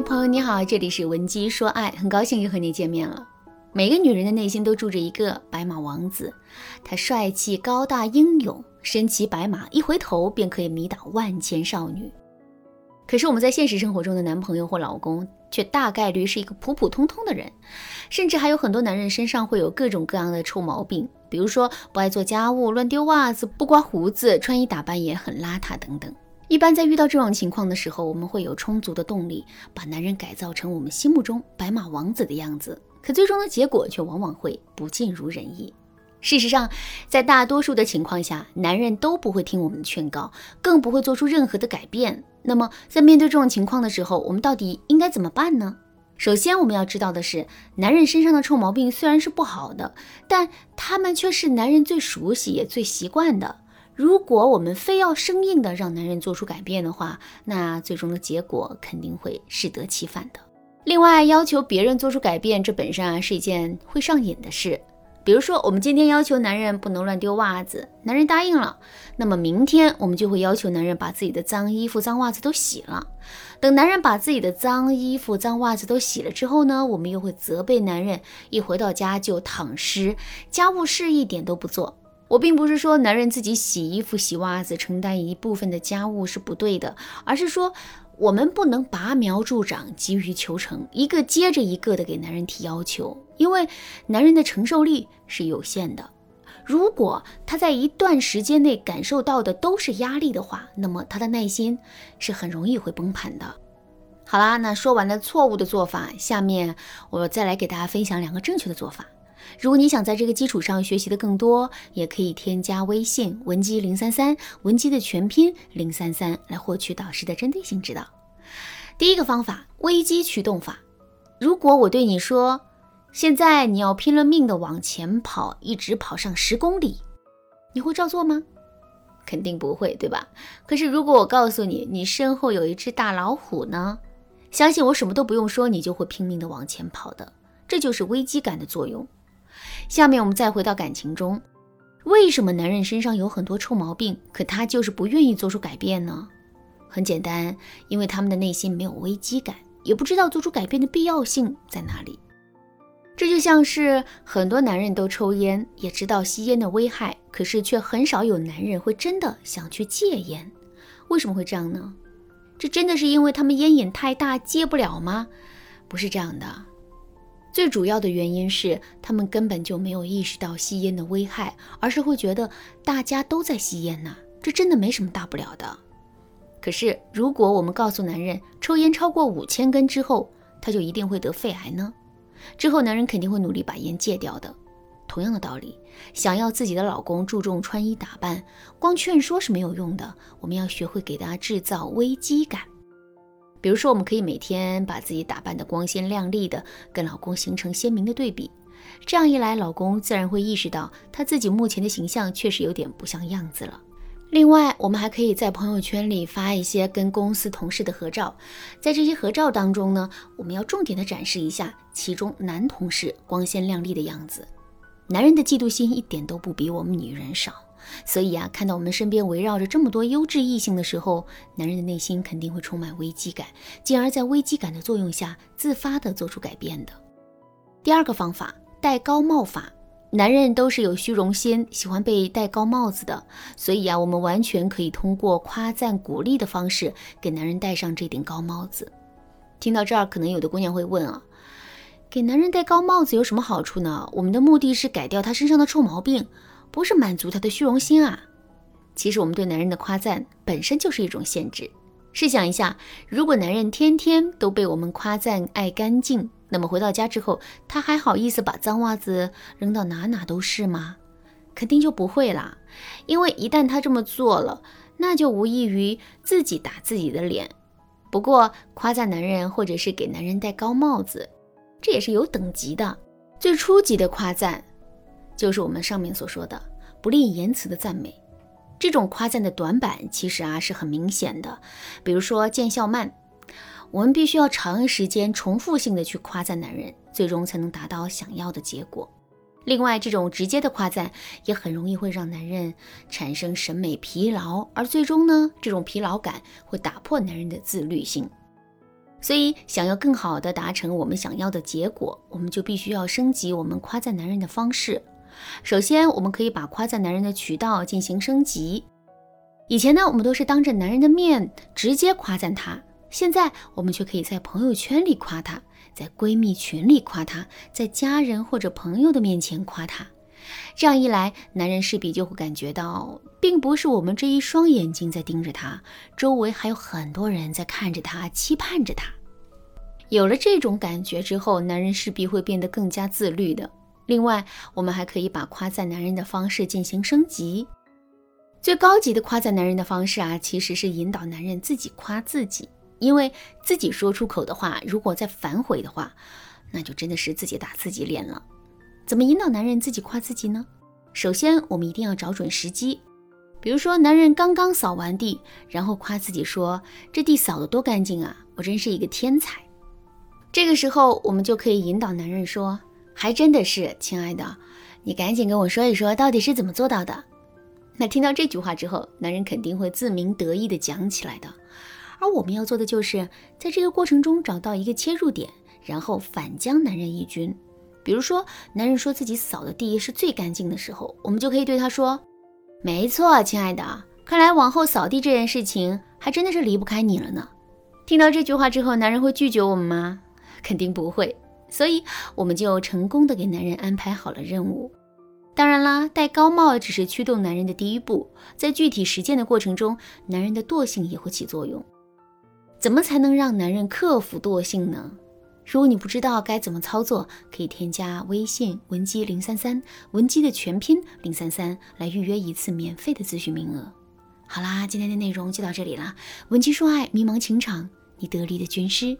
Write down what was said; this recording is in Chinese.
朋友你好，这里是文姬说爱，很高兴又和你见面了。每个女人的内心都住着一个白马王子，他帅气、高大、英勇，身骑白马，一回头便可以迷倒万千少女。可是我们在现实生活中的男朋友或老公，却大概率是一个普普通通的人，甚至还有很多男人身上会有各种各样的臭毛病，比如说不爱做家务、乱丢袜子、不刮胡子、穿衣打扮也很邋遢等等。一般在遇到这种情况的时候，我们会有充足的动力把男人改造成我们心目中白马王子的样子，可最终的结果却往往会不尽如人意。事实上，在大多数的情况下，男人都不会听我们的劝告，更不会做出任何的改变。那么，在面对这种情况的时候，我们到底应该怎么办呢？首先，我们要知道的是，男人身上的臭毛病虽然是不好的，但他们却是男人最熟悉也最习惯的。如果我们非要生硬的让男人做出改变的话，那最终的结果肯定会适得其反的。另外，要求别人做出改变，这本身啊是一件会上瘾的事。比如说，我们今天要求男人不能乱丢袜子，男人答应了，那么明天我们就会要求男人把自己的脏衣服、脏袜子都洗了。等男人把自己的脏衣服、脏袜子都洗了之后呢，我们又会责备男人一回到家就躺尸，家务事一点都不做。我并不是说男人自己洗衣服、洗袜子，承担一部分的家务是不对的，而是说我们不能拔苗助长、急于求成，一个接着一个的给男人提要求，因为男人的承受力是有限的。如果他在一段时间内感受到的都是压力的话，那么他的耐心是很容易会崩盘的。好啦，那说完了错误的做法，下面我再来给大家分享两个正确的做法。如果你想在这个基础上学习的更多，也可以添加微信文姬零三三，文姬的全拼零三三，来获取导师的针对性指导。第一个方法，危机驱动法。如果我对你说，现在你要拼了命的往前跑，一直跑上十公里，你会照做吗？肯定不会，对吧？可是如果我告诉你，你身后有一只大老虎呢？相信我，什么都不用说，你就会拼命的往前跑的。这就是危机感的作用。下面我们再回到感情中，为什么男人身上有很多臭毛病，可他就是不愿意做出改变呢？很简单，因为他们的内心没有危机感，也不知道做出改变的必要性在哪里。这就像是很多男人都抽烟，也知道吸烟的危害，可是却很少有男人会真的想去戒烟。为什么会这样呢？这真的是因为他们烟瘾太大，戒不了吗？不是这样的。最主要的原因是，他们根本就没有意识到吸烟的危害，而是会觉得大家都在吸烟呢，这真的没什么大不了的。可是，如果我们告诉男人，抽烟超过五千根之后，他就一定会得肺癌呢？之后，男人肯定会努力把烟戒掉的。同样的道理，想要自己的老公注重穿衣打扮，光劝说是没有用的，我们要学会给他制造危机感。比如说，我们可以每天把自己打扮得光鲜亮丽的，跟老公形成鲜明的对比。这样一来，老公自然会意识到他自己目前的形象确实有点不像样子了。另外，我们还可以在朋友圈里发一些跟公司同事的合照，在这些合照当中呢，我们要重点的展示一下其中男同事光鲜亮丽的样子。男人的嫉妒心一点都不比我们女人少。所以啊，看到我们身边围绕着这么多优质异性的时候，男人的内心肯定会充满危机感，进而在危机感的作用下自发的做出改变的。第二个方法，戴高帽法。男人都是有虚荣心，喜欢被戴高帽子的，所以啊，我们完全可以通过夸赞鼓励的方式给男人戴上这顶高帽子。听到这儿，可能有的姑娘会问啊，给男人戴高帽子有什么好处呢？我们的目的是改掉他身上的臭毛病。不是满足他的虚荣心啊！其实我们对男人的夸赞本身就是一种限制。试想一下，如果男人天天都被我们夸赞爱干净，那么回到家之后，他还好意思把脏袜子扔到哪哪都是吗？肯定就不会啦。因为一旦他这么做了，那就无异于自己打自己的脸。不过，夸赞男人或者是给男人戴高帽子，这也是有等级的。最初级的夸赞。就是我们上面所说的不吝言辞的赞美，这种夸赞的短板其实啊是很明显的。比如说见效慢，我们必须要长时间重复性的去夸赞男人，最终才能达到想要的结果。另外，这种直接的夸赞也很容易会让男人产生审美疲劳，而最终呢，这种疲劳感会打破男人的自律性。所以，想要更好的达成我们想要的结果，我们就必须要升级我们夸赞男人的方式。首先，我们可以把夸赞男人的渠道进行升级。以前呢，我们都是当着男人的面直接夸赞他，现在我们却可以在朋友圈里夸他，在闺蜜群里夸他，在家人或者朋友的面前夸他。这样一来，男人势必就会感觉到，并不是我们这一双眼睛在盯着他，周围还有很多人在看着他，期盼着他。有了这种感觉之后，男人势必会变得更加自律的。另外，我们还可以把夸赞男人的方式进行升级。最高级的夸赞男人的方式啊，其实是引导男人自己夸自己，因为自己说出口的话，如果再反悔的话，那就真的是自己打自己脸了。怎么引导男人自己夸自己呢？首先，我们一定要找准时机。比如说，男人刚刚扫完地，然后夸自己说：“这地扫得多干净啊，我真是一个天才。”这个时候，我们就可以引导男人说：“还真的是，亲爱的，你赶紧跟我说一说，到底是怎么做到的？”那听到这句话之后，男人肯定会自鸣得意地讲起来的。而我们要做的就是在这个过程中找到一个切入点，然后反将男人一军。比如说，男人说自己扫的地是最干净的时候，我们就可以对他说：“没错，亲爱的，看来往后扫地这件事情还真的是离不开你了呢。”听到这句话之后，男人会拒绝我们吗？肯定不会。所以，我们就成功的给男人安排好了任务。当然啦，戴高帽只是驱动男人的第一步，在具体实践的过程中，男人的惰性也会起作用。怎么才能让男人克服惰性呢？如果你不知道该怎么操作，可以添加微信文姬零三三，文姬的全拼零三三，来预约一次免费的咨询名额。好啦，今天的内容就到这里啦，文姬说爱，迷茫情场，你得力的军师。